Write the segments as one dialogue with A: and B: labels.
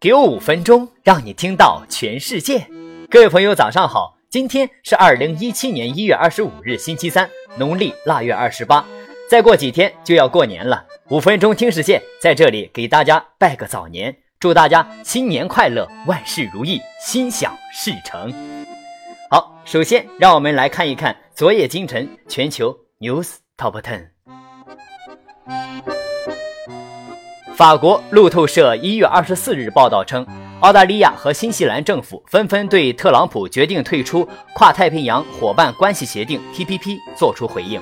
A: 给我五分钟，让你听到全世界。各位朋友，早上好！今天是二零一七年一月二十五日，星期三，农历腊月二十八。再过几天就要过年了。五分钟听世界，在这里给大家拜个早年，祝大家新年快乐，万事如意，心想事成。好，首先让我们来看一看昨夜今晨全球 news top ten。法国路透社一月二十四日报道称，澳大利亚和新西兰政府纷纷对特朗普决定退出跨太平洋伙伴关系协定 （TPP） 作出回应，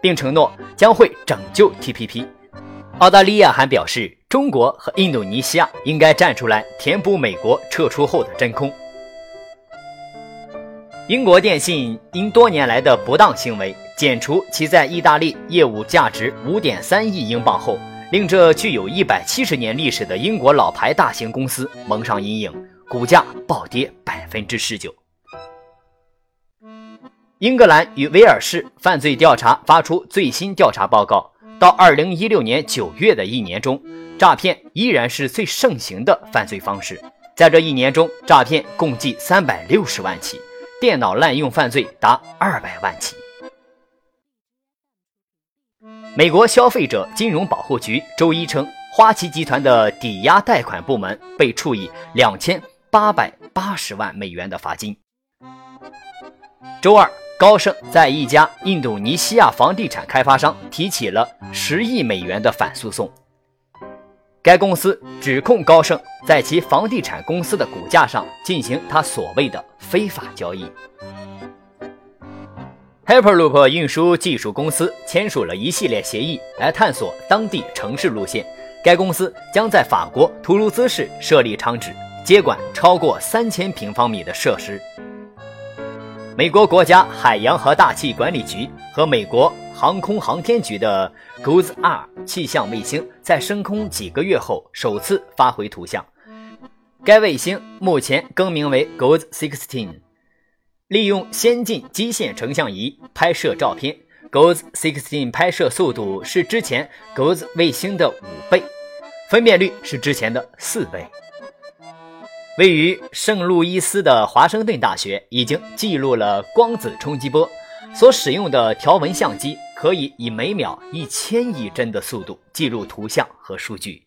A: 并承诺将会拯救 TPP。澳大利亚还表示，中国和印度尼西亚应该站出来填补美国撤出后的真空。英国电信因多年来的不当行为，减除其在意大利业务价值五点三亿英镑后。令这具有一百七十年历史的英国老牌大型公司蒙上阴影，股价暴跌百分之十九。英格兰与威尔士犯罪调查发出最新调查报告，到二零一六年九月的一年中，诈骗依然是最盛行的犯罪方式。在这一年中，诈骗共计三百六十万起，电脑滥用犯罪达二百万起。美国消费者金融保护局周一称，花旗集团的抵押贷款部门被处以两千八百八十万美元的罚金。周二，高盛在一家印度尼西亚房地产开发商提起了十亿美元的反诉讼。该公司指控高盛在其房地产公司的股价上进行他所谓的非法交易。Hyperloop 运输技术公司签署了一系列协议，来探索当地城市路线。该公司将在法国图卢兹市设立厂址，接管超过三千平方米的设施。美国国家海洋和大气管理局和美国航空航天局的 Goose R 气象卫星在升空几个月后首次发回图像。该卫星目前更名为 Goose Sixteen。利用先进基线成像仪拍摄照片，Goes Sixteen 拍摄速度是之前 Goes 卫星的五倍，分辨率是之前的四倍。位于圣路易斯的华盛顿大学已经记录了光子冲击波，所使用的条纹相机可以以每秒一千亿帧的速度记录图像和数据。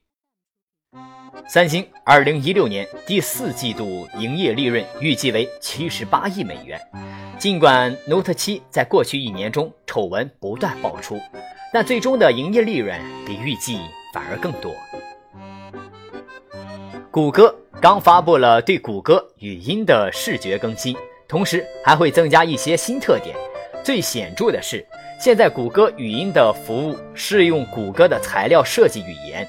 A: 三星二零一六年第四季度营业利润预计为七十八亿美元。尽管 Note 七在过去一年中丑闻不断爆出，但最终的营业利润比预计反而更多。谷歌刚发布了对谷歌语音的视觉更新，同时还会增加一些新特点。最显著的是，现在谷歌语音的服务是用谷歌的材料设计语言。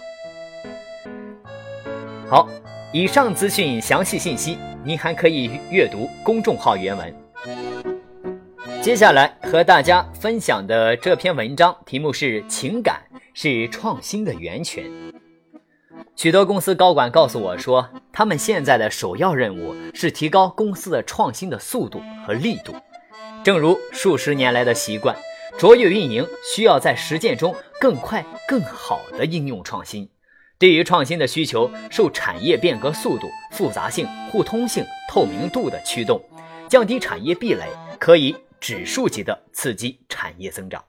A: 好，以上资讯详细信息，您还可以阅读公众号原文。接下来和大家分享的这篇文章题目是“情感是创新的源泉”。许多公司高管告诉我说，他们现在的首要任务是提高公司的创新的速度和力度。正如数十年来的习惯，卓越运营需要在实践中更快、更好的应用创新。对于创新的需求，受产业变革速度、复杂性、互通性、透明度的驱动，降低产业壁垒，可以指数级的刺激产业增长。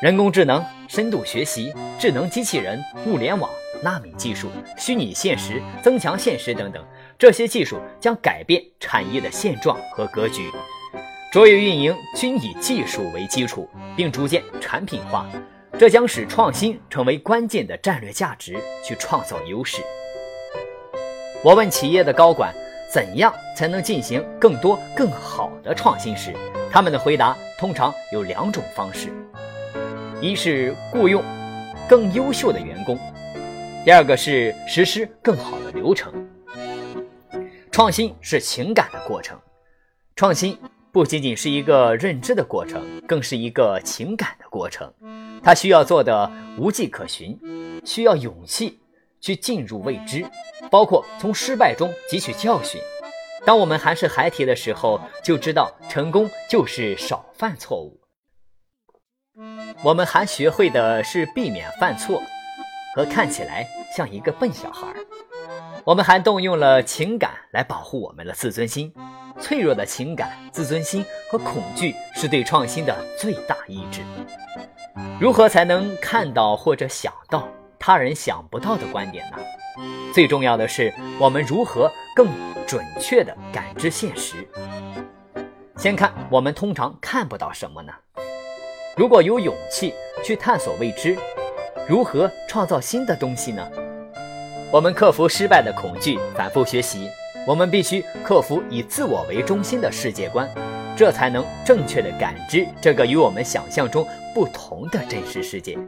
A: 人工智能、深度学习、智能机器人、物联网、纳米技术、虚拟现实、增强现实等等，这些技术将改变产业的现状和格局。卓越运营均以技术为基础，并逐渐产品化。这将使创新成为关键的战略价值，去创造优势。我问企业的高管，怎样才能进行更多更好的创新时，他们的回答通常有两种方式：一是雇佣更优秀的员工，第二个是实施更好的流程。创新是情感的过程，创新不仅仅是一个认知的过程，更是一个情感的过程。他需要做的无迹可寻，需要勇气去进入未知，包括从失败中汲取教训。当我们还是孩提的时候，就知道成功就是少犯错误。我们还学会的是避免犯错和看起来像一个笨小孩。我们还动用了情感来保护我们的自尊心。脆弱的情感、自尊心和恐惧是对创新的最大抑制。如何才能看到或者想到他人想不到的观点呢？最重要的是，我们如何更准确地感知现实。先看我们通常看不到什么呢？如果有勇气去探索未知，如何创造新的东西呢？我们克服失败的恐惧，反复学习。我们必须克服以自我为中心的世界观，这才能正确的感知这个与我们想象中不同的真实世界。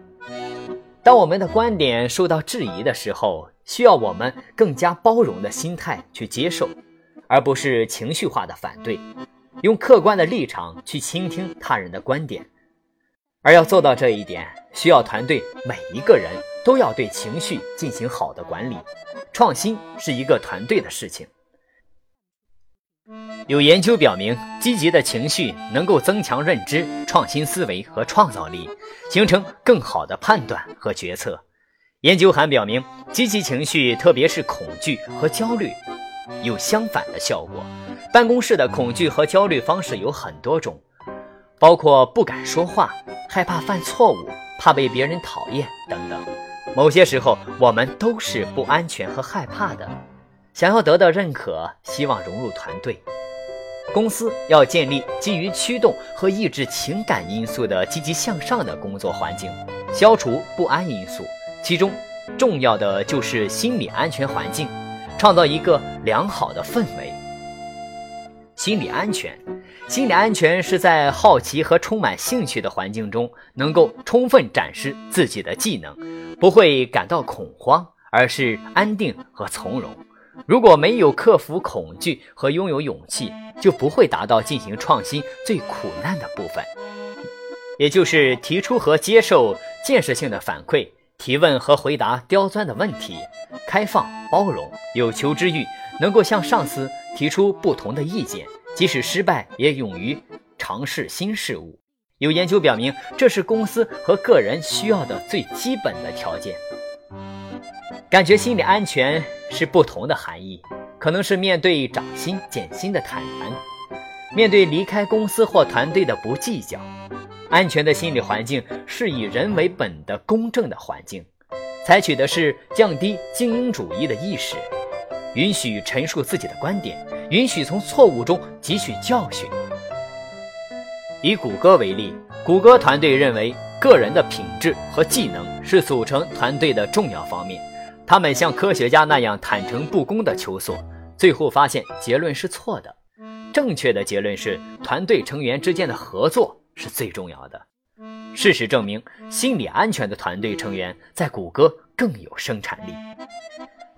A: 当我们的观点受到质疑的时候，需要我们更加包容的心态去接受，而不是情绪化的反对，用客观的立场去倾听他人的观点。而要做到这一点，需要团队每一个人都要对情绪进行好的管理。创新是一个团队的事情。有研究表明，积极的情绪能够增强认知、创新思维和创造力，形成更好的判断和决策。研究还表明，积极情绪，特别是恐惧和焦虑，有相反的效果。办公室的恐惧和焦虑方式有很多种，包括不敢说话、害怕犯错误、怕被别人讨厌等等。某些时候，我们都是不安全和害怕的。想要得到认可，希望融入团队，公司要建立基于驱动和抑制情感因素的积极向上的工作环境，消除不安因素。其中重要的就是心理安全环境，创造一个良好的氛围。心理安全，心理安全是在好奇和充满兴趣的环境中，能够充分展示自己的技能，不会感到恐慌，而是安定和从容。如果没有克服恐惧和拥有勇气，就不会达到进行创新最苦难的部分，也就是提出和接受建设性的反馈、提问和回答刁钻的问题、开放包容、有求知欲，能够向上司提出不同的意见，即使失败也勇于尝试新事物。有研究表明，这是公司和个人需要的最基本的条件。感觉心理安全是不同的含义，可能是面对涨薪减薪的坦然，面对离开公司或团队的不计较。安全的心理环境是以人为本的公正的环境，采取的是降低精英主义的意识，允许陈述自己的观点，允许从错误中汲取教训。以谷歌为例，谷歌团队认为个人的品质和技能是组成团队的重要方面。他们像科学家那样坦诚不公地求索，最后发现结论是错的。正确的结论是，团队成员之间的合作是最重要的。事实证明，心理安全的团队成员在谷歌更有生产力。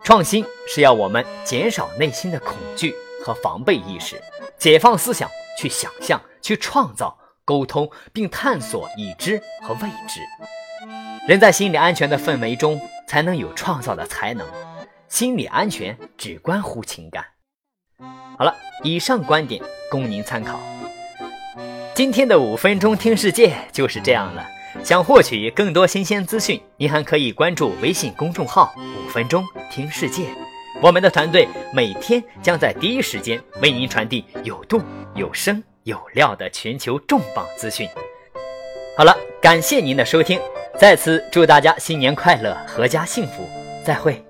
A: 创新是要我们减少内心的恐惧和防备意识，解放思想，去想象、去创造、沟通，并探索已知和未知。人在心理安全的氛围中。才能有创造的才能，心理安全只关乎情感。好了，以上观点供您参考。今天的五分钟听世界就是这样了。想获取更多新鲜资讯，您还可以关注微信公众号“五分钟听世界”。我们的团队每天将在第一时间为您传递有度、有声、有料的全球重磅资讯。好了，感谢您的收听。在此祝大家新年快乐，阖家幸福，再会。